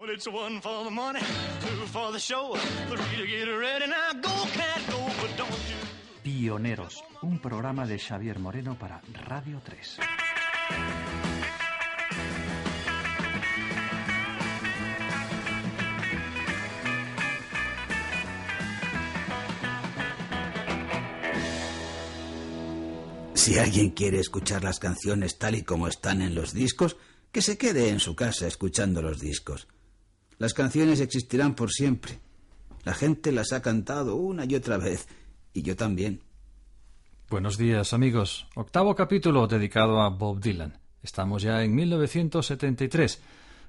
Well, it's one for the money, two for the show, three to get ready. Now go, cat, go, but don't you... Pioneros, un programa de Xavier Moreno para Radio 3. Si alguien quiere escuchar las canciones tal y como están en los discos, que se quede en su casa escuchando los discos. Las canciones existirán por siempre. La gente las ha cantado una y otra vez, y yo también. Buenos días, amigos. Octavo capítulo dedicado a Bob Dylan. Estamos ya en 1973,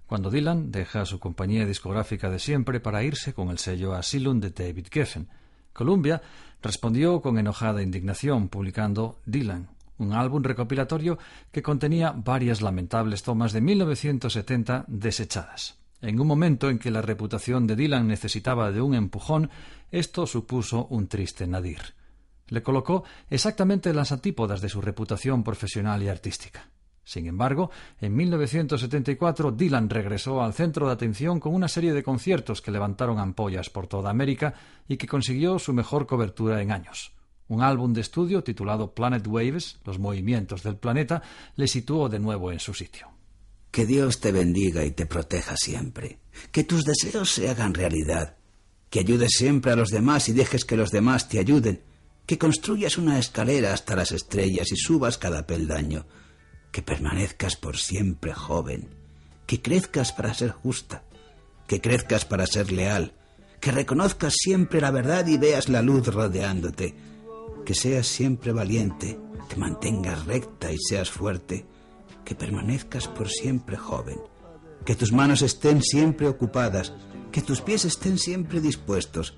cuando Dylan deja su compañía discográfica de siempre para irse con el sello Asylum de David Geffen. Columbia respondió con enojada indignación, publicando Dylan, un álbum recopilatorio que contenía varias lamentables tomas de 1970 desechadas. En un momento en que la reputación de Dylan necesitaba de un empujón, esto supuso un triste nadir. Le colocó exactamente en las antípodas de su reputación profesional y artística. Sin embargo, en 1974 Dylan regresó al centro de atención con una serie de conciertos que levantaron ampollas por toda América y que consiguió su mejor cobertura en años. Un álbum de estudio titulado Planet Waves, los movimientos del planeta, le situó de nuevo en su sitio. Que Dios te bendiga y te proteja siempre. Que tus deseos se hagan realidad. Que ayudes siempre a los demás y dejes que los demás te ayuden. Que construyas una escalera hasta las estrellas y subas cada peldaño. Que permanezcas por siempre joven. Que crezcas para ser justa. Que crezcas para ser leal. Que reconozcas siempre la verdad y veas la luz rodeándote. Que seas siempre valiente. Te mantengas recta y seas fuerte que permanezcas por siempre joven, que tus manos estén siempre ocupadas, que tus pies estén siempre dispuestos,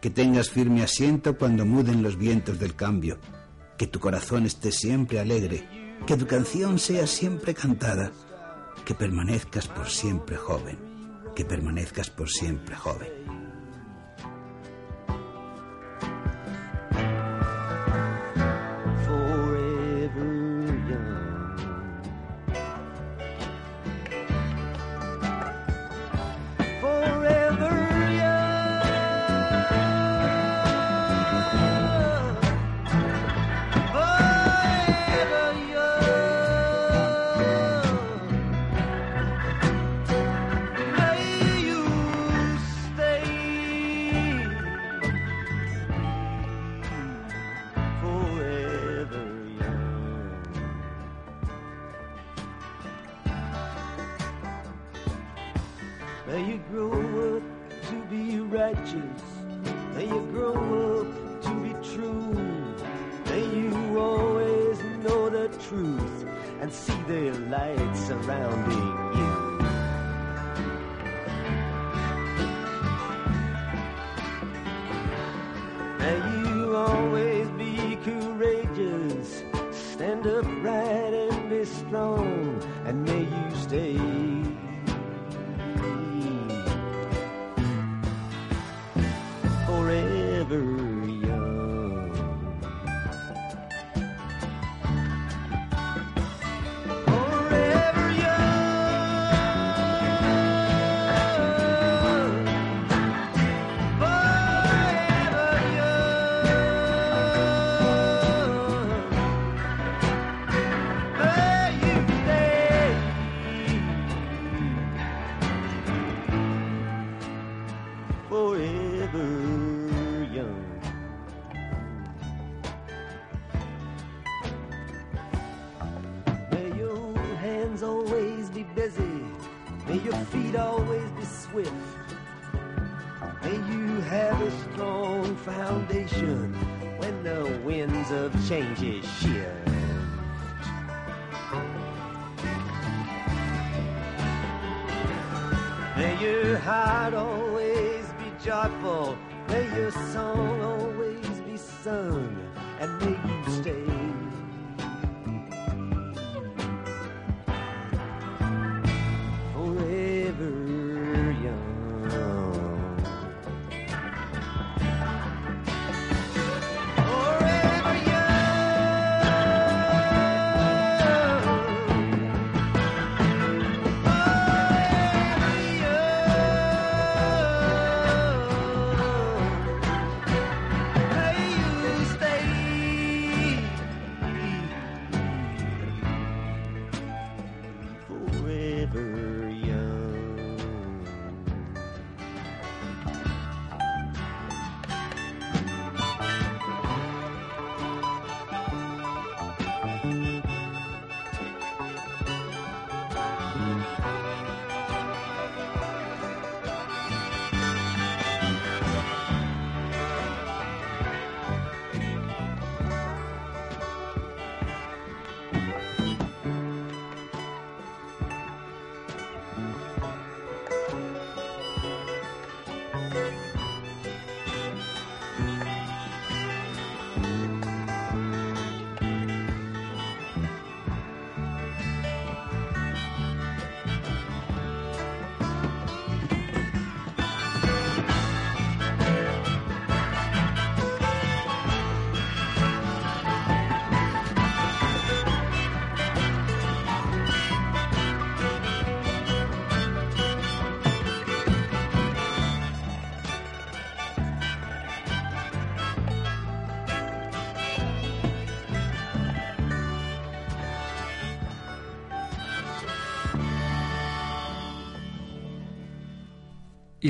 que tengas firme asiento cuando muden los vientos del cambio, que tu corazón esté siempre alegre, que tu canción sea siempre cantada, que permanezcas por siempre joven, que permanezcas por siempre joven.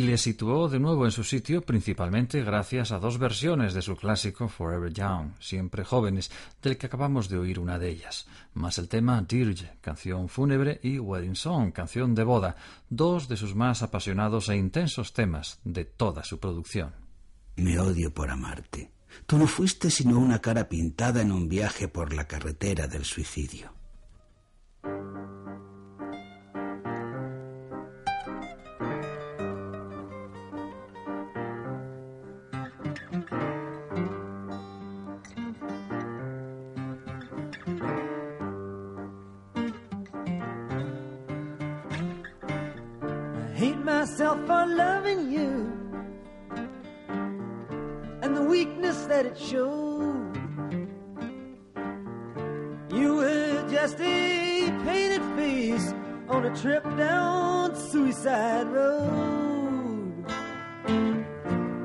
Y le situó de nuevo en su sitio principalmente gracias a dos versiones de su clásico Forever Young, siempre jóvenes, del que acabamos de oír una de ellas, más el tema Dirge, canción fúnebre, y Wedding Song, canción de boda, dos de sus más apasionados e intensos temas de toda su producción. Me odio por amarte. Tú no fuiste sino una cara pintada en un viaje por la carretera del suicidio. It showed. You were just a painted face on a trip down Suicide Road.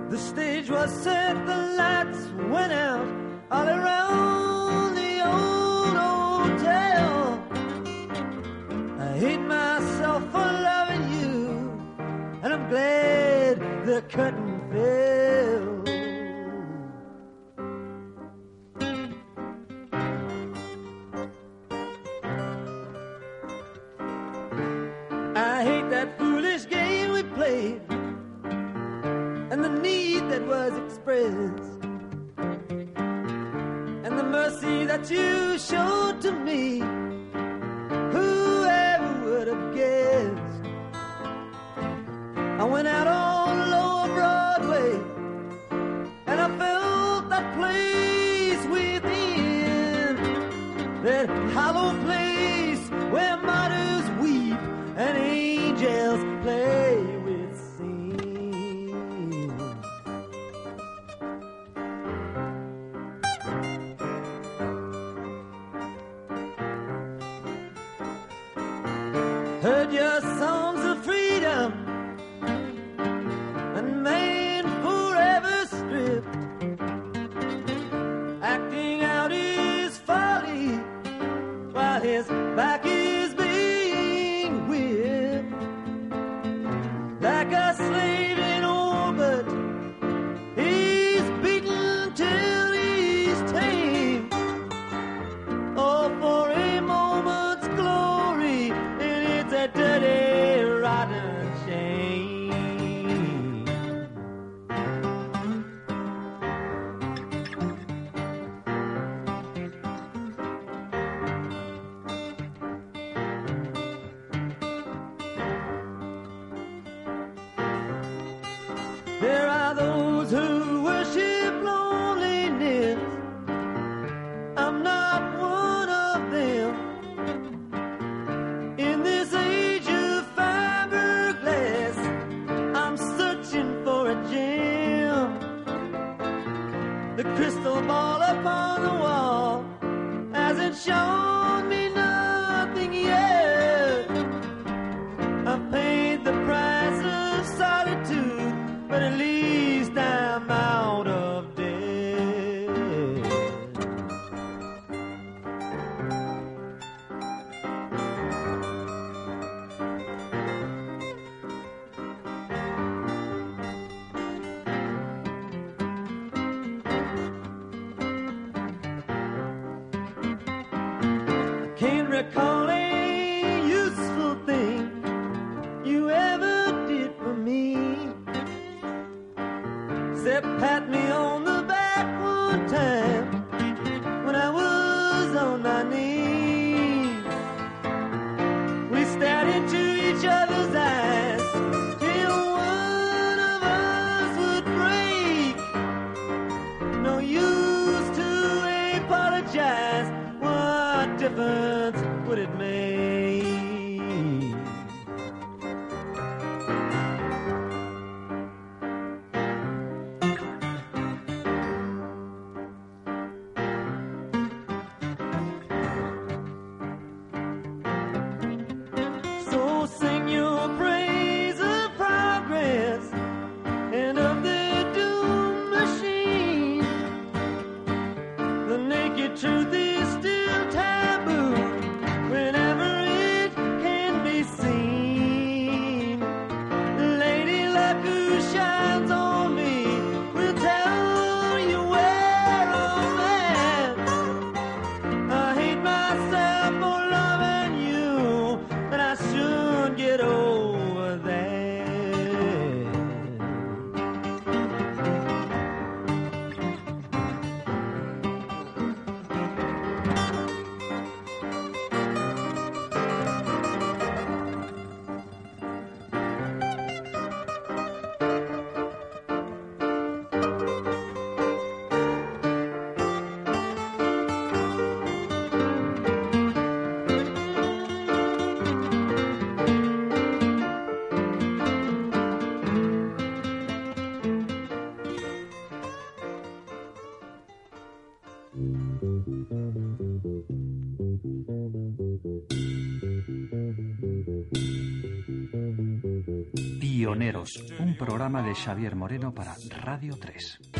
The stage was set, the lights went out all around the old hotel. I hate myself for loving you, and I'm glad the curtain was and the mercy that you showed to me. Whoever would have guessed? I went out There are those programa de Xavier Moreno para Radio 3.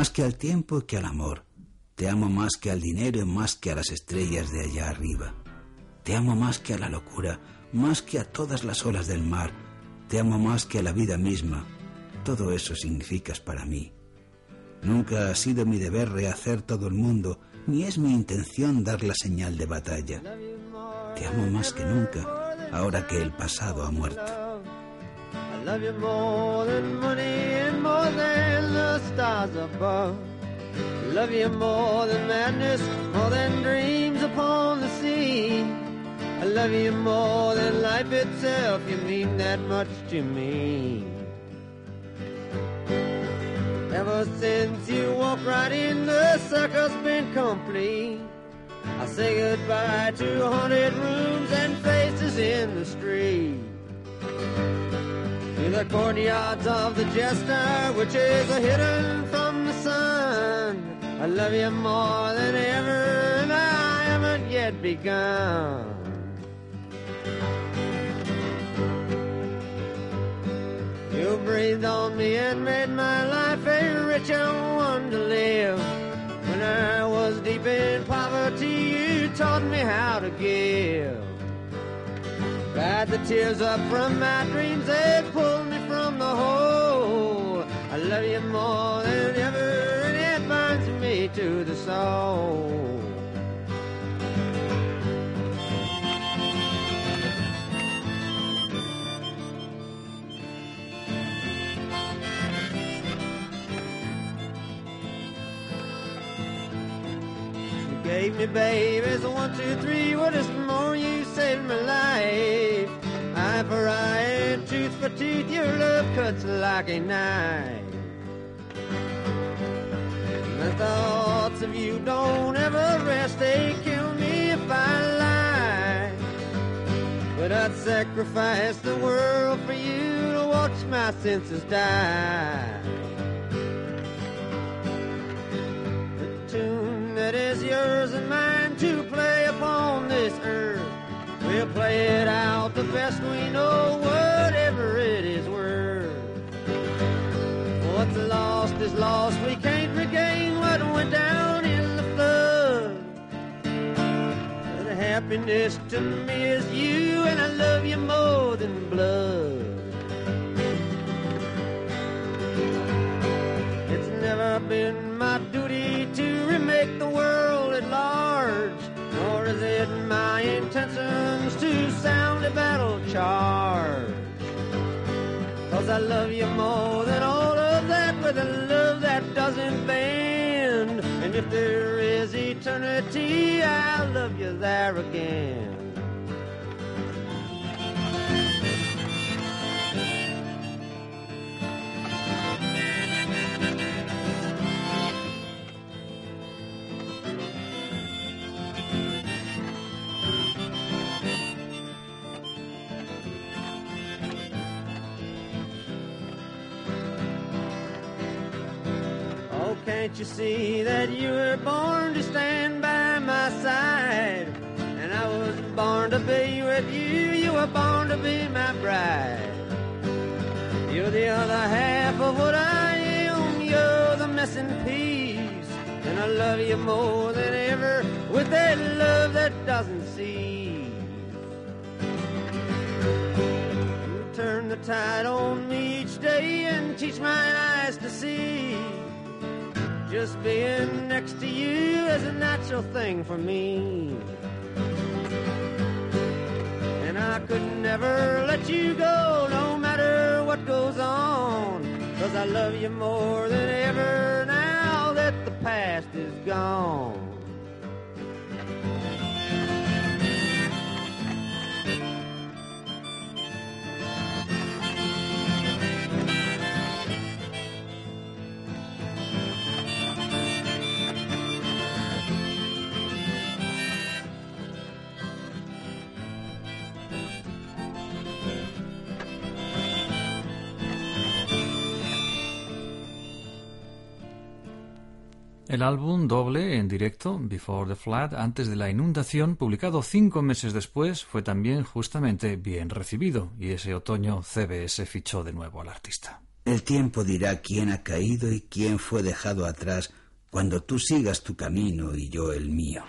Más que al tiempo que al amor. Te amo más que al dinero y más que a las estrellas de allá arriba. Te amo más que a la locura, más que a todas las olas del mar. Te amo más que a la vida misma. Todo eso significas para mí. Nunca ha sido mi deber rehacer todo el mundo, ni es mi intención dar la señal de batalla. Te amo más que nunca, ahora que el pasado ha muerto. Stars above. Love you more than madness, more than dreams upon the sea. I love you more than life itself. You mean that much to me. Ever since you walked right in, the circle's been complete. I say goodbye to haunted rooms and faces in the street. The courtyards of the jester, which is a hidden from the sun. I love you more than ever, and I haven't yet begun. You breathed on me and made my life a richer one to live. When I was deep in poverty, you taught me how to give. Dried the tears up from my dreams, they pulled me from the hole. I love you more than ever, and it binds me to the soul. You gave me babies, one, two, three, what is more, you saved my life. Eye for eye tooth for tooth, your love cuts like a knife. The thoughts of you don't ever rest, they kill me if I lie. But I'd sacrifice the world for you to watch my senses die. The tune that is yours and mine to play upon play it out the best we know, whatever it is worth. What's lost is lost, we can't regain what went down in the flood. But happiness to me is you, and I love you more than blood. It's never been my duty to remake the world it my intentions to sound a battle charge. Cause I love you more than all of that with a love that doesn't bend. And if there is eternity, I'll love you there again. Can't you see that you were born to stand by my side? And I was born to be with you, you were born to be my bride. You're the other half of what I am, you're the missing piece. And I love you more than ever with that love that doesn't cease. You turn the tide on me each day and teach my eyes to see. Just being next to you is a natural thing for me. And I could never let you go, no matter what goes on. Cause I love you more than ever now that the past is gone. El álbum doble en directo, Before the Flood, antes de la inundación, publicado cinco meses después, fue también justamente bien recibido y ese otoño CBS fichó de nuevo al artista. El tiempo dirá quién ha caído y quién fue dejado atrás cuando tú sigas tu camino y yo el mío.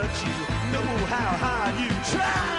But you know how hard you try.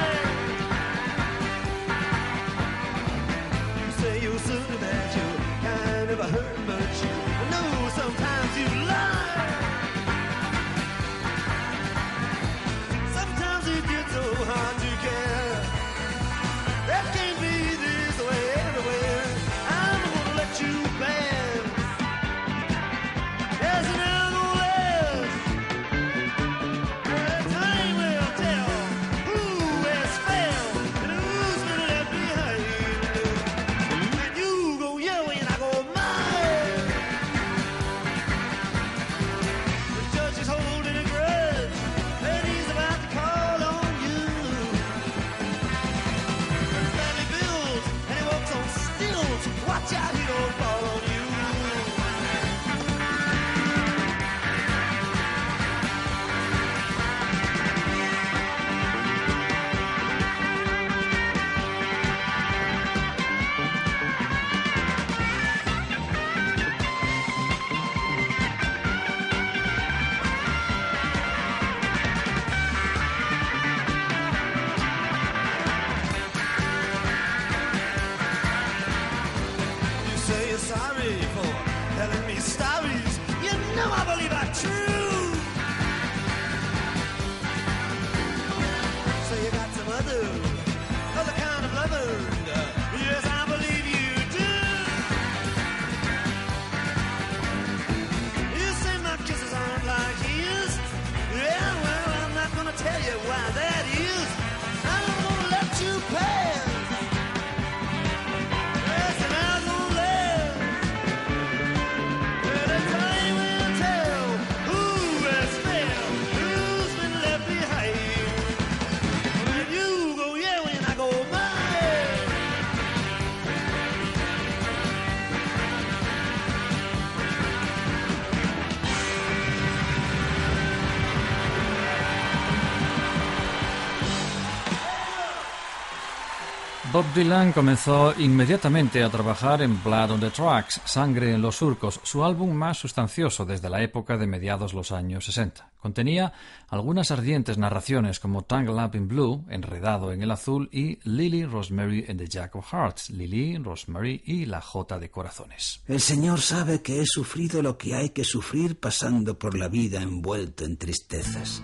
Dylan comenzó inmediatamente a trabajar en Blood on the Tracks, Sangre en los Surcos, su álbum más sustancioso desde la época de mediados los años 60. Contenía algunas ardientes narraciones como Tangle Up in Blue, Enredado en el Azul y Lily, Rosemary and the Jack of Hearts, Lily, Rosemary y la Jota de Corazones. El Señor sabe que he sufrido lo que hay que sufrir pasando por la vida envuelto en tristezas.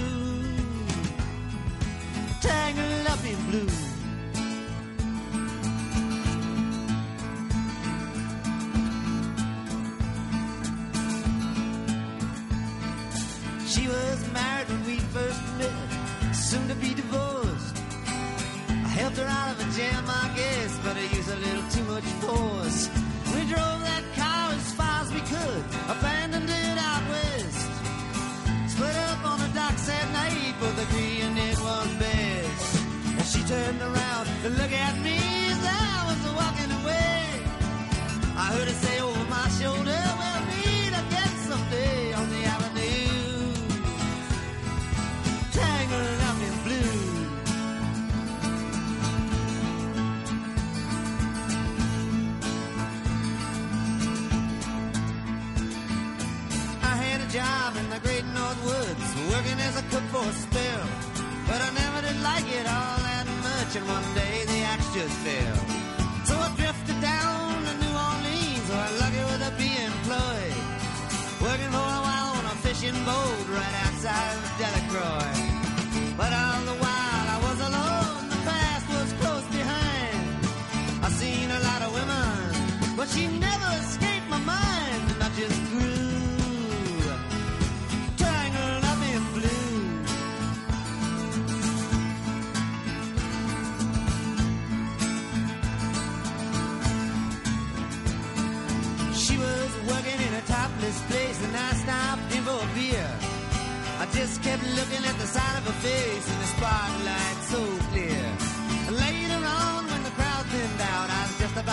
Blue.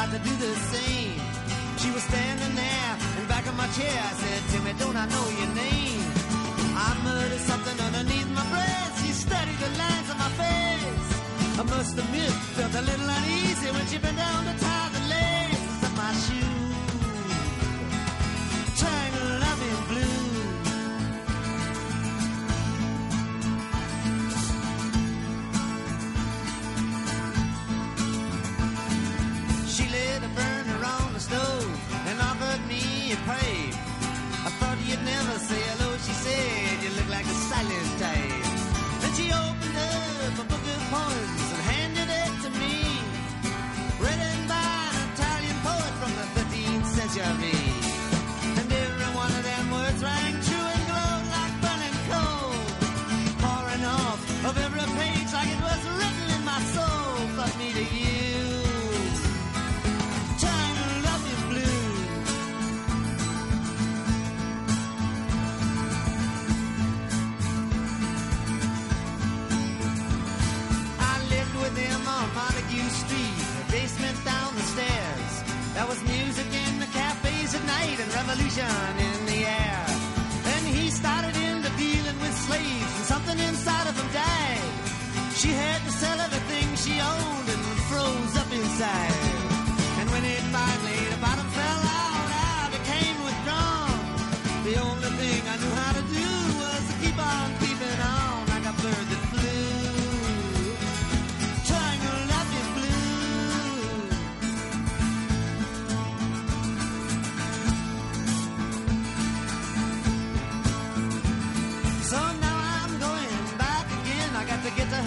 tried to do the same. She was standing there in back of my chair. I said, Timmy, don't I know your name? I murdered something underneath my breath. She studied the lines on my face. I must admit, felt a little uneasy when she bent down the tie. you'd never say hello. She said you look like a silent type. Then she opened up a book of poems. There was music in the cafes at night and revolution in the air. Then he started into dealing with slaves and something inside of him died. She had to sell everything she owned and froze up inside.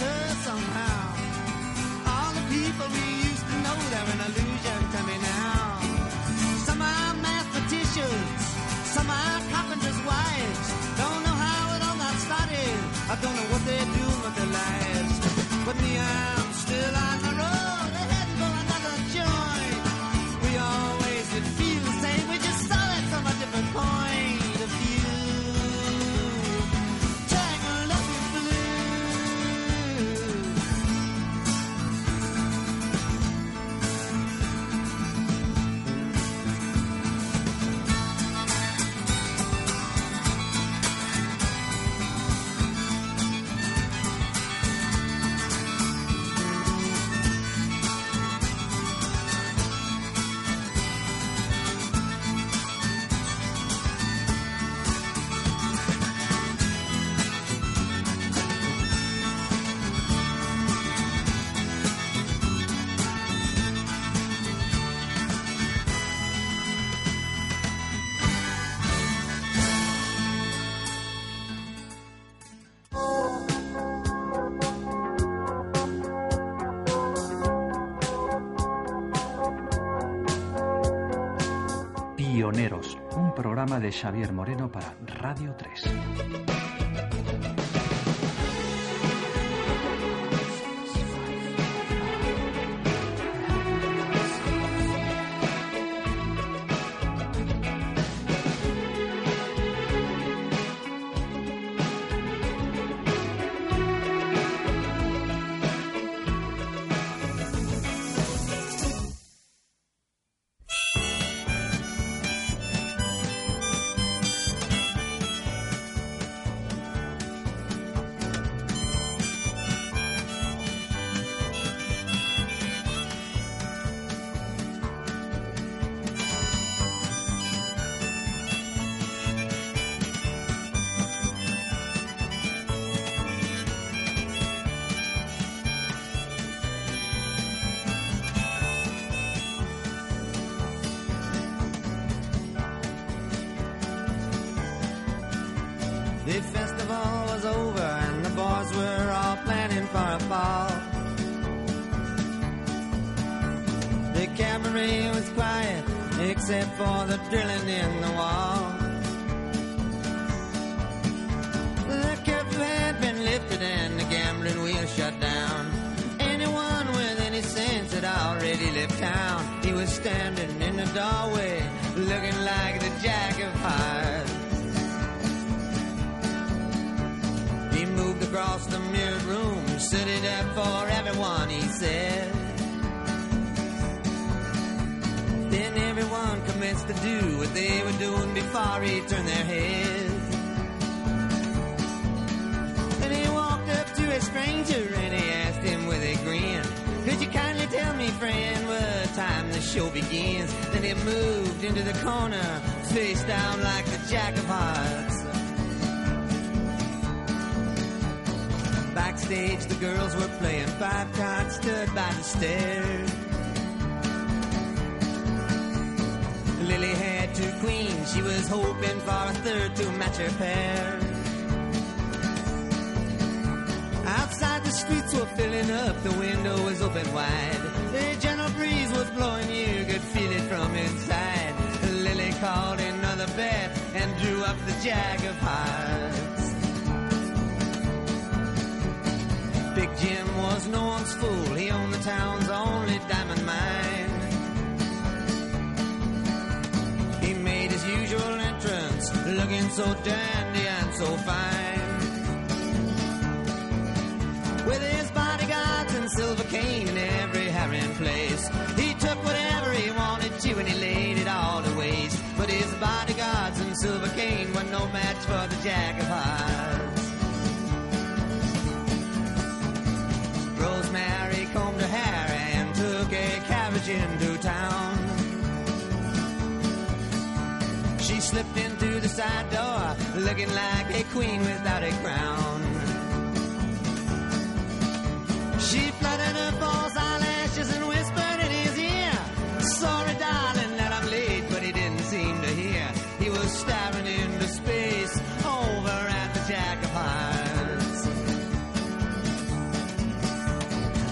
her somehow. All the people we used to know, they're an illusion to me now. Some are mathematicians, some are carpenters' wives. Don't know how it all got started. I don't know what they do. de Xavier Moreno para Radio 3. Except for the drilling in the wall. The curfew had been lifted and the gambling wheel shut down. Anyone with any sense had already left town. He was standing in the doorway looking like the jack of hearts. He moved across the mirrored room, stood it up for everyone, he said. Then everyone commenced to do what they were doing before he turned their heads. And he walked up to a stranger and he asked him with a grin, Could you kindly tell me, friend, what time the show begins? Then he moved into the corner, face down like the jack of hearts. Backstage, the girls were playing five cards, stood by the stairs. Queens, she was hoping for a third to match her pair. Outside, the streets were filling up, the window was open wide. The gentle breeze was blowing, you could feel it from inside. Lily called another bet and drew up the jack of hearts. Big Jim was no one's fool. He owned the town's only diamond mine. Looking so dandy and so fine. With his bodyguards and silver cane in every herring place, he took whatever he wanted to and he laid it all to waste. But his bodyguards and silver cane were no match for the Jack of Hearts. Rosemary combed her hair and took a carriage into town. She slipped the door, looking like a queen without a crown. She fluttered her false eyelashes and whispered in his ear, Sorry, darling, that I'm late, but he didn't seem to hear. He was staring into space over at the Jack of Hearts.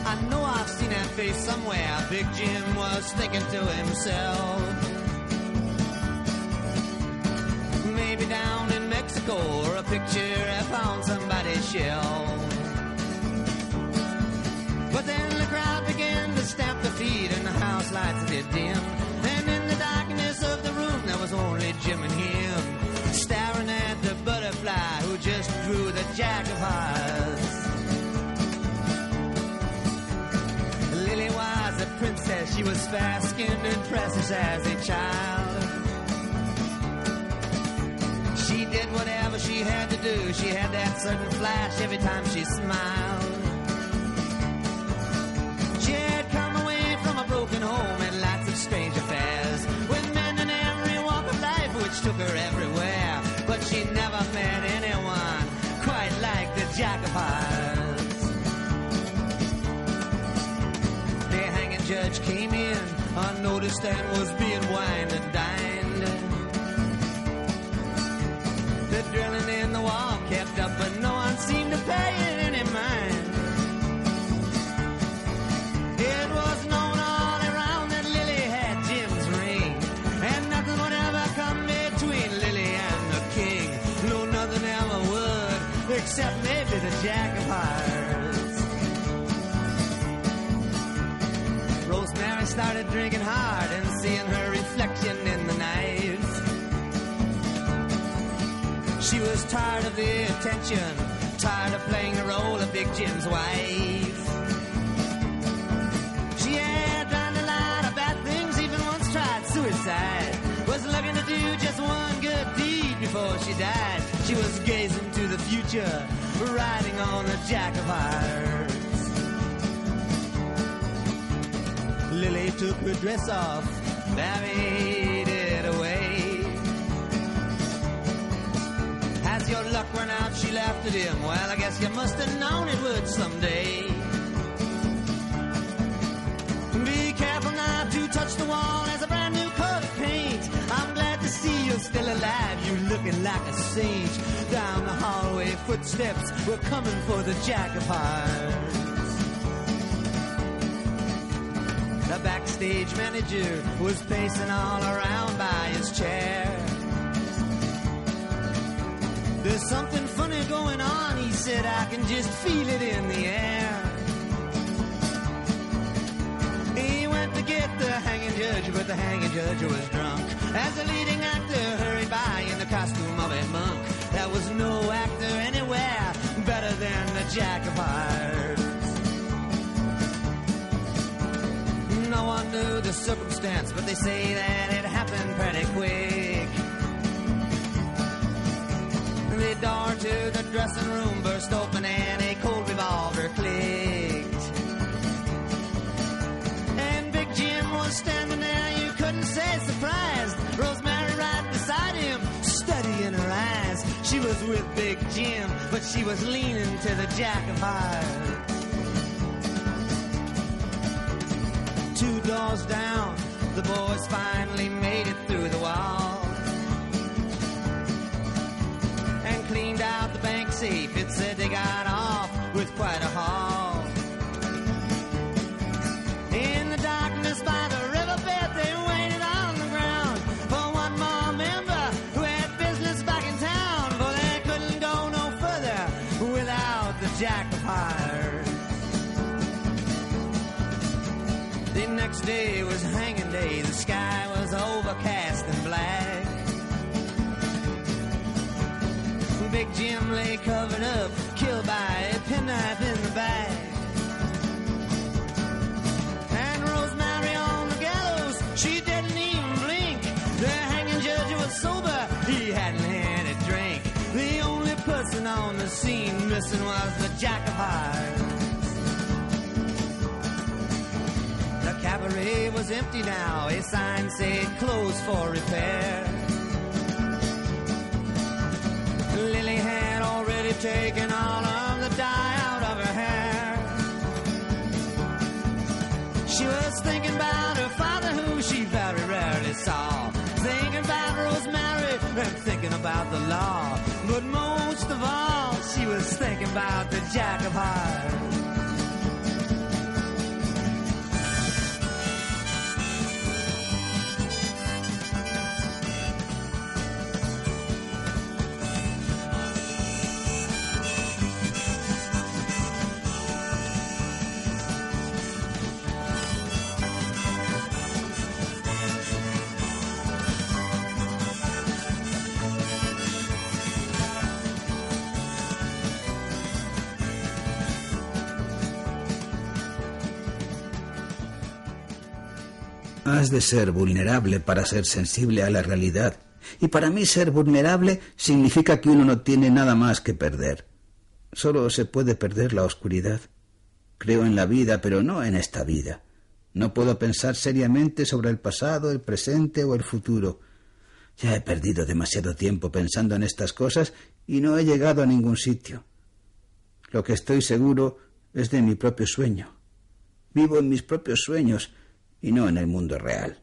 I know I've seen that face somewhere. Big Jim was thinking to himself. Down in Mexico or a picture I found somebody's shelf. But then the crowd began to stamp their feet and the house lights did dim. And in the darkness of the room there was only Jim and him. Staring at the butterfly who just drew the jack of hearts. Lily was a princess, she was fair skinned and precious as a child. She did whatever she had to do, she had that certain flash every time she smiled. She had come away from a broken home and lots of strange affairs with men in every walk of life which took her everywhere. But she never met anyone quite like the Jack of. The hanging judge came in unnoticed and was being wined and dined. Except maybe the Jack of Hearts. Rosemary started drinking hard and seeing her reflection in the night. She was tired of the attention, tired of playing the role of Big Jim's wife. She had done a lot of bad things, even once tried suicide. Was looking to do just one good deed before she died. She was gazing to the future, riding on the Jack of Hearts. Lily took her dress off, married your luck ran out, she laughed at him. Well, I guess you must have known it would someday. Be careful not to touch the wall as a brand new coat of paint. I'm glad to see you're still alive, You're looking like a saint. Down the hallway, footsteps were coming for the jack of hearts. The backstage manager was pacing all around by his chair. There's something funny going on, he said. I can just feel it in the air. He went to get the hanging judge, but the hanging judge was drunk. As the leading actor hurried by in the costume of a monk, there was no actor anywhere better than the Jack of Hearts. No one knew the circumstance, but they say that it happened pretty quick. The door to the dressing room burst open and a cold revolver clicked. And Big Jim was standing there, you couldn't say surprised. Rosemary right beside him, studying her eyes. She was with Big Jim, but she was leaning to the Jack of Hearts. Two doors down, the boys finally made it through the the bank safe. It said they got off with quite a haul. In the darkness by the riverbed, they waited on the ground for one more member who had business back in town. For they couldn't go no further without the Jack of Hearts. The next day was hanging Jim lay covered up, killed by a penknife in the back. And Rosemary on the gallows, she didn't even blink. The hanging judge was sober, he hadn't had a drink. The only person on the scene missing was the Jack of Hearts. The cabaret was empty now, a sign said closed for repair. Lily had already taken all of the dye out of her hair. She was thinking about her father, who she very rarely saw. Thinking about Rosemary and thinking about the law. But most of all, she was thinking about the Jack of Hearts. Has de ser vulnerable para ser sensible a la realidad. Y para mí ser vulnerable significa que uno no tiene nada más que perder. Solo se puede perder la oscuridad. Creo en la vida, pero no en esta vida. No puedo pensar seriamente sobre el pasado, el presente o el futuro. Ya he perdido demasiado tiempo pensando en estas cosas y no he llegado a ningún sitio. Lo que estoy seguro es de mi propio sueño. Vivo en mis propios sueños y no en el mundo real.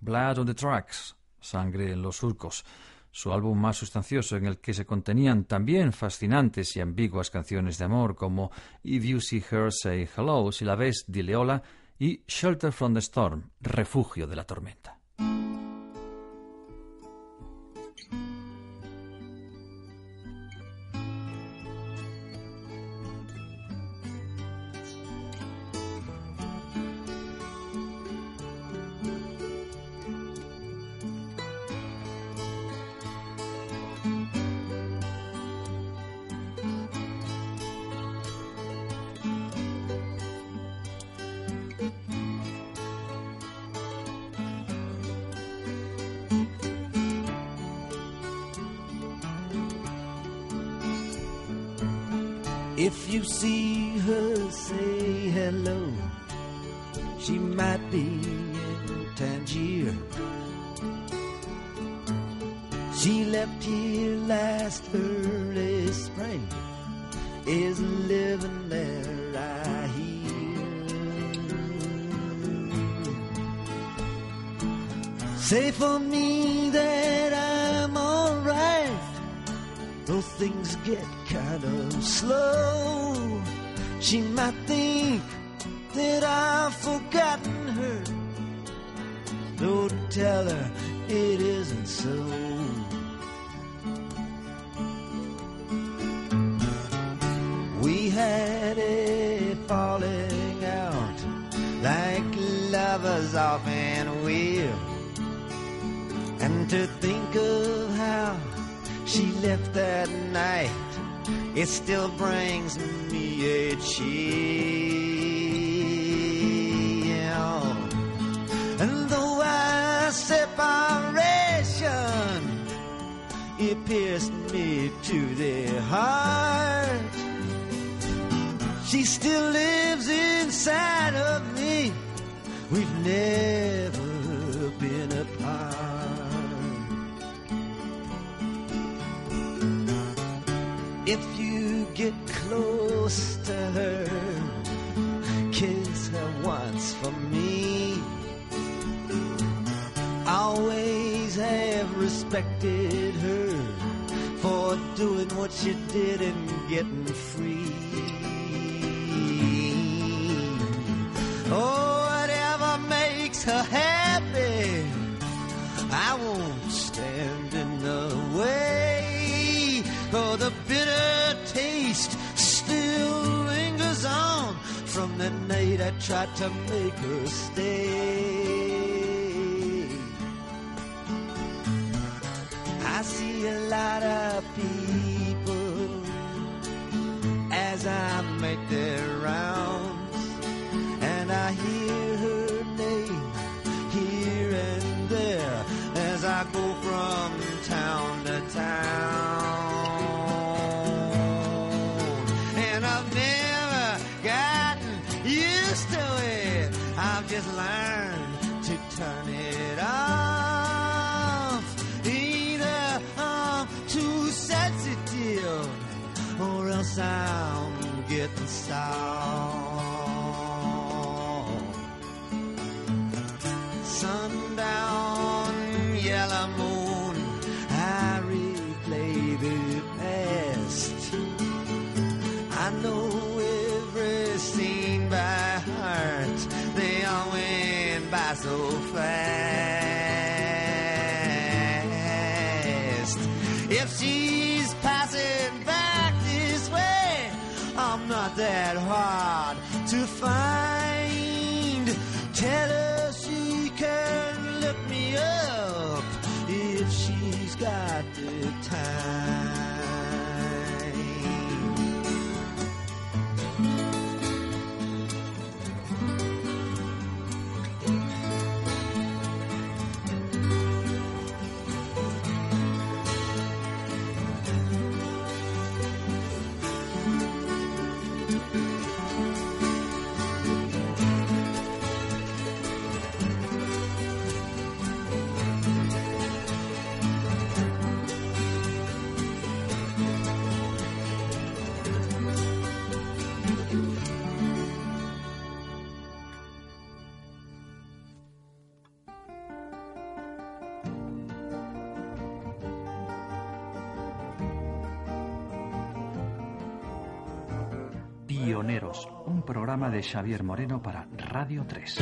Blood on the Tracks, Sangre en los Surcos, su álbum más sustancioso en el que se contenían también fascinantes y ambiguas canciones de amor como If You See Her Say Hello, si la ves, dile hola, y Shelter from the Storm, refugio de la tormenta. Pierced me to the heart. She still lives inside of me. We've never been apart. If you get close to her, kiss her once for me. Always have respected doing what you did and getting free. Oh, whatever makes her happy, I won't stand in the way. For the bitter taste still lingers on from the night I tried to make her stay. A lot of people as I make their rounds, and I hear her name here and there as I go from town to town. Or I'm getting soft. Sundown, yellow moon, I replay the past. I know every scene by heart. They all went by so fast. If she's 这样的话 Xavier Moreno para Radio 3.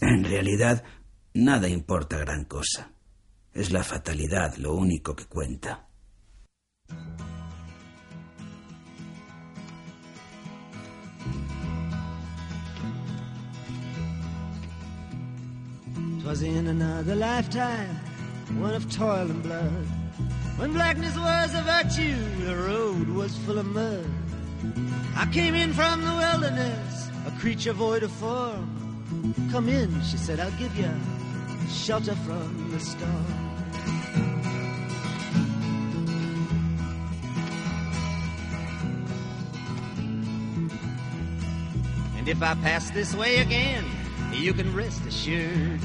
En realidad, nada importa gran cosa. Es la fatalidad lo único que cuenta. Twas in another lifetime, one of toil and blood. When blackness was a virtue, the road was full of mud. I came in from the wilderness, a creature void of form. Come in, she said, I'll give you shelter from the storm. And if I pass this way again, you can rest assured.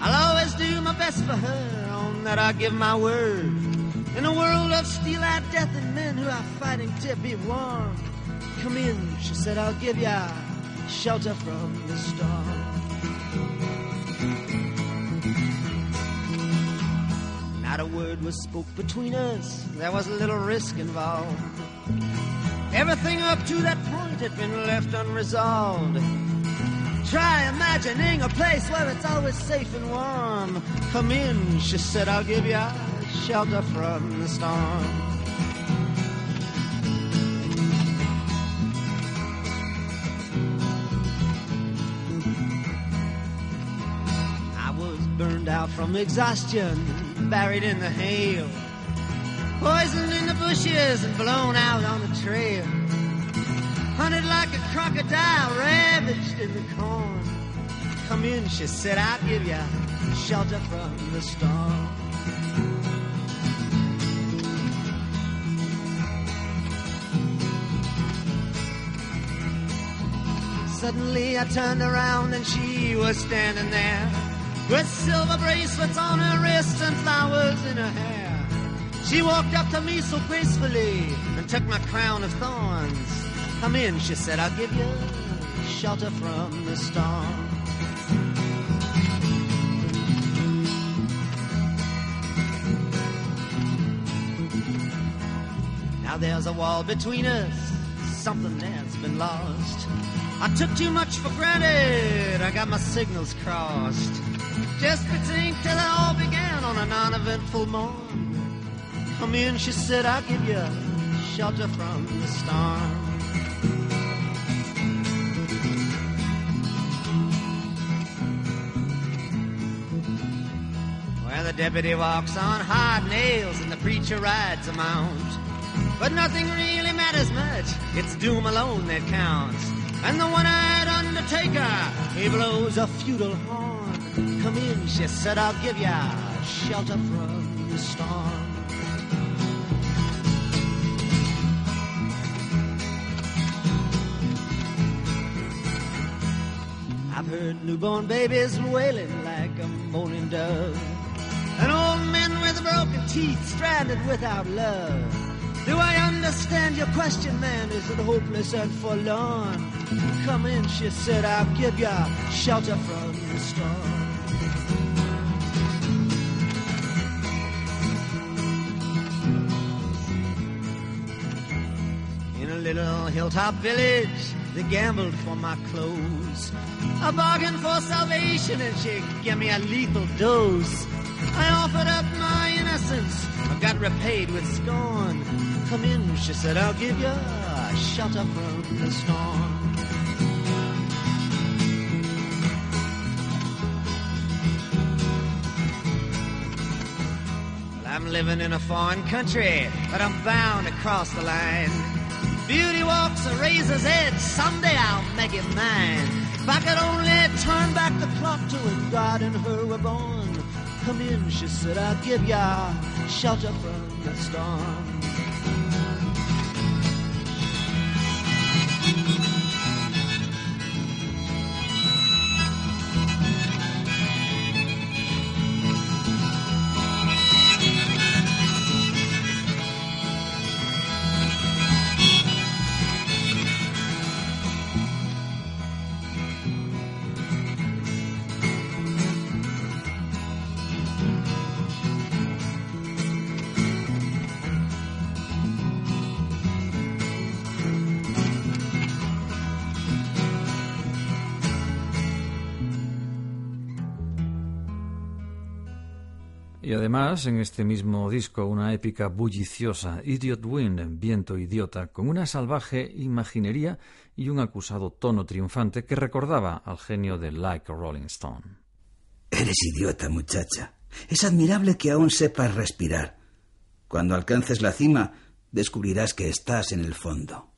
I'll always do my best for her, on that I give my word. In a world of steel-eyed death and men who are fighting to be warm. Come in, she said, I'll give ya shelter from the storm. Not a word was spoke between us. There was a little risk involved. Everything up to that point had been left unresolved. Try imagining a place where it's always safe and warm. Come in, she said, I'll give you a shelter from the storm. From exhaustion, buried in the hail, poisoned in the bushes and blown out on the trail. Hunted like a crocodile, ravaged in the corn. Come in, she said, I'll give you shelter from the storm. Suddenly I turned around and she was standing there with silver bracelets on her wrists and flowers in her hair. She walked up to me so gracefully and took my crown of thorns. Come in, she said, I'll give you shelter from the storm. Now there's a wall between us, something that's been lost. I took too much for granted, I got my signals crossed. Just think till it all began on a non-eventful morn. Come in, she said, I'll give you shelter from the storm. Well, the deputy walks on hard nails and the preacher rides a mount. But nothing really matters much, it's doom alone that counts. And the one-eyed undertaker, he blows a feudal horn. Come in, she said, I'll give ya shelter from the storm. I've heard newborn babies wailing like a moaning dove. And old men with broken teeth stranded without love. Do I understand your question, man? Is it hopeless and forlorn? Come in, she said, I'll give you shelter from the storm. Little hilltop village, they gambled for my clothes. I bargained for salvation and she gave me a lethal dose. I offered up my innocence, I got repaid with scorn. Come in, she said, I'll give you shelter from the storm. I'm living in a foreign country, but I'm bound to cross the line. Beauty walks a razor's edge, someday I'll make it mine. If I could only turn back the clock to when God and her were born. Come in, she said, I'll give ya shelter from the storm. Además, en este mismo disco, una épica bulliciosa, Idiot Wind, viento idiota, con una salvaje imaginería y un acusado tono triunfante que recordaba al genio de Like a Rolling Stone. Eres idiota, muchacha. Es admirable que aún sepas respirar. Cuando alcances la cima, descubrirás que estás en el fondo.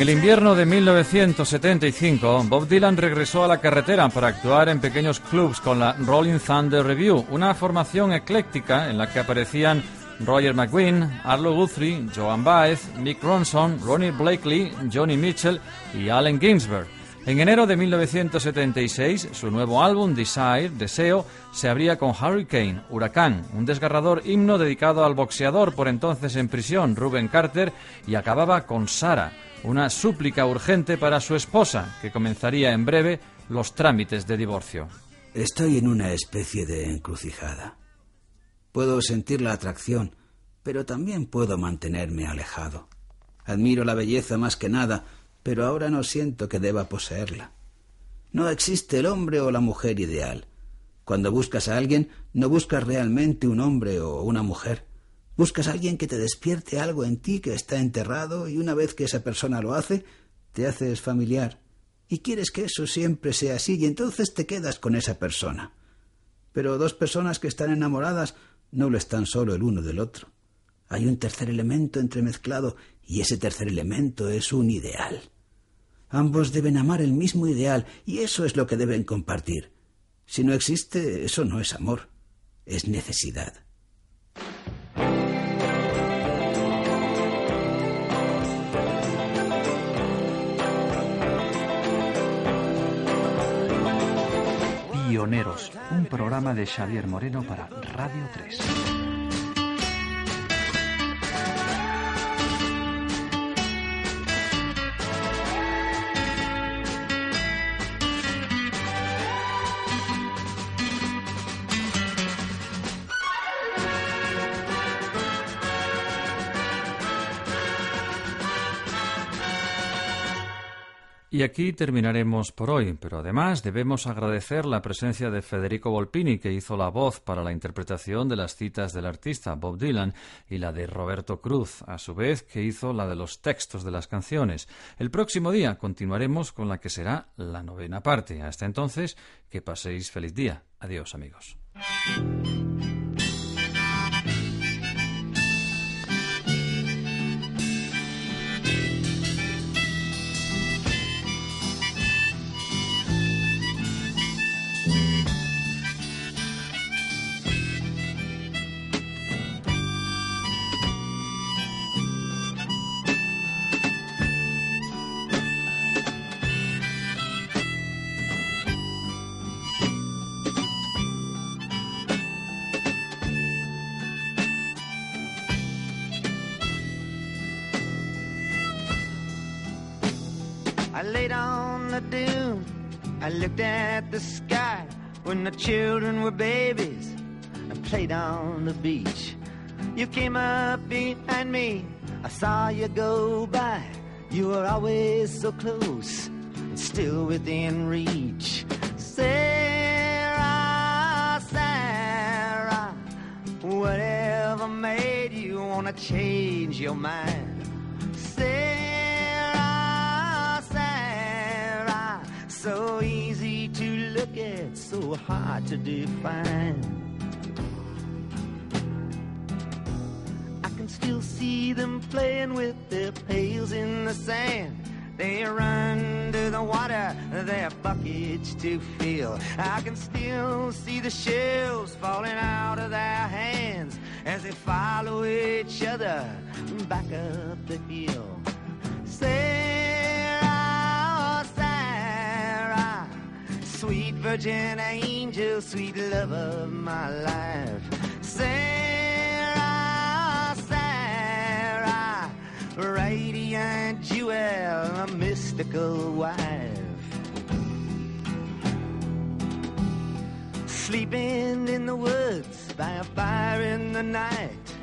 En el invierno de 1975, Bob Dylan regresó a la carretera para actuar en pequeños clubs con la Rolling Thunder Review, una formación ecléctica en la que aparecían Roger McGuinn, Arlo Guthrie, Joan Baez, Mick Ronson, Ronnie Blakely, Johnny Mitchell y Allen Ginsberg. En enero de 1976, su nuevo álbum, Desire, Deseo, se abría con Hurricane, Huracán, un desgarrador himno dedicado al boxeador por entonces en prisión, Ruben Carter, y acababa con Sara, una súplica urgente para su esposa, que comenzaría en breve los trámites de divorcio. Estoy en una especie de encrucijada. Puedo sentir la atracción, pero también puedo mantenerme alejado. Admiro la belleza más que nada, pero ahora no siento que deba poseerla. No existe el hombre o la mujer ideal. Cuando buscas a alguien, no buscas realmente un hombre o una mujer. Buscas a alguien que te despierte algo en ti que está enterrado y una vez que esa persona lo hace, te haces familiar. Y quieres que eso siempre sea así y entonces te quedas con esa persona. Pero dos personas que están enamoradas no lo están solo el uno del otro. Hay un tercer elemento entremezclado y ese tercer elemento es un ideal. Ambos deben amar el mismo ideal y eso es lo que deben compartir. Si no existe, eso no es amor, es necesidad. Pioneros, un programa de Xavier Moreno para Radio 3. Y aquí terminaremos por hoy, pero además debemos agradecer la presencia de Federico Volpini, que hizo la voz para la interpretación de las citas del artista Bob Dylan, y la de Roberto Cruz, a su vez, que hizo la de los textos de las canciones. El próximo día continuaremos con la que será la novena parte. Hasta entonces, que paséis feliz día. Adiós, amigos. Were babies and played on the beach. You came up behind me. I saw you go by. You were always so close still within reach. Sara, Sara, whatever made you wanna change your mind? So easy to look at, so hard to define. I can still see them playing with their pails in the sand. They run to the water, their buckets to fill. I can still see the shells falling out of their hands as they follow each other back up the hill. Sara, sweet virgin angel, sweet love of my life. Sara, Sara, radiant jewel, a mystical wife. Sleeping in the woods by a fire in the night,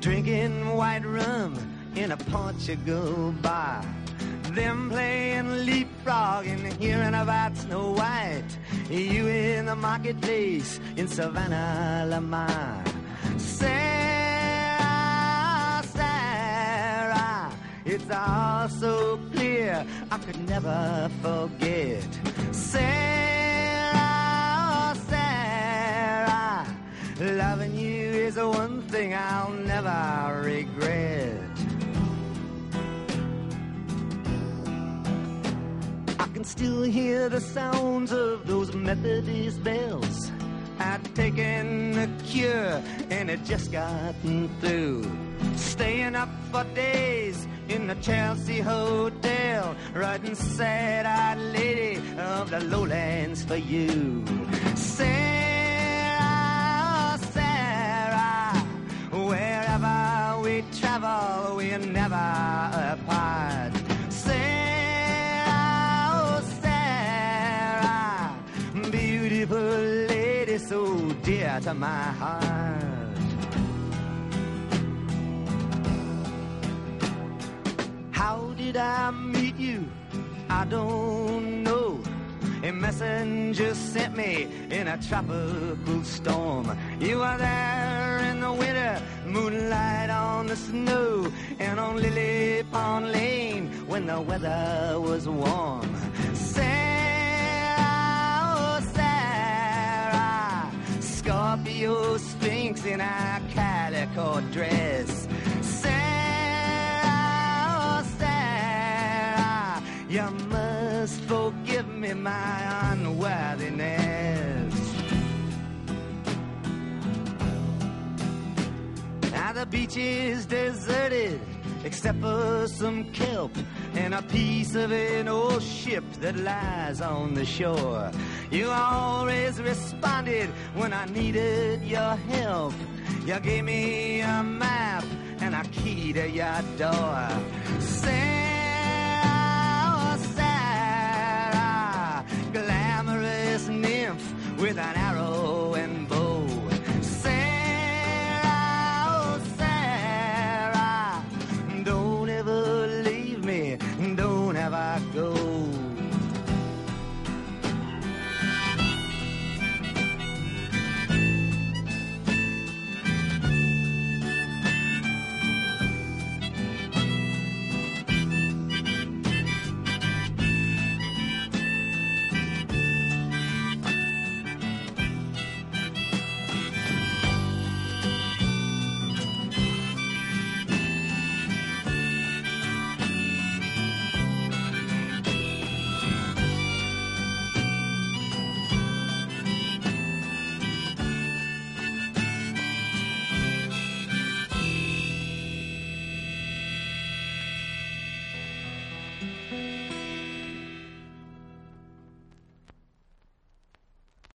drinking white rum in a Portugal bar. Them playing leapfrog and hearing about Snow White. You in the marketplace in Savannah, Lamar. Sara, Sara, it's all so clear I could never forget. Sara, Sara, loving you is the one thing I'll never regret. Can still hear the sounds of those Methodist bells. I'd taken a cure and it just gotten through. Staying up for days in the Chelsea Hotel, writing sad-eyed lady of the lowlands for you. Sara, Sara, wherever we travel, we're never apart. Dear to my heart. How did I meet you? I don't know. A messenger sent me in a tropical storm. You were there in the winter, moonlight on the snow, and on Lily Pond Lane when the weather was warm. Scorpio Sphinx in a calico dress. Sara, oh Sara, you must forgive me my unworthiness. Now the beach is deserted, except for some kelp and a piece of an old ship that lies on the shore. You always responded when I needed your help. You gave me a map and a key to your door. Sara, Sara, glamorous nymph with an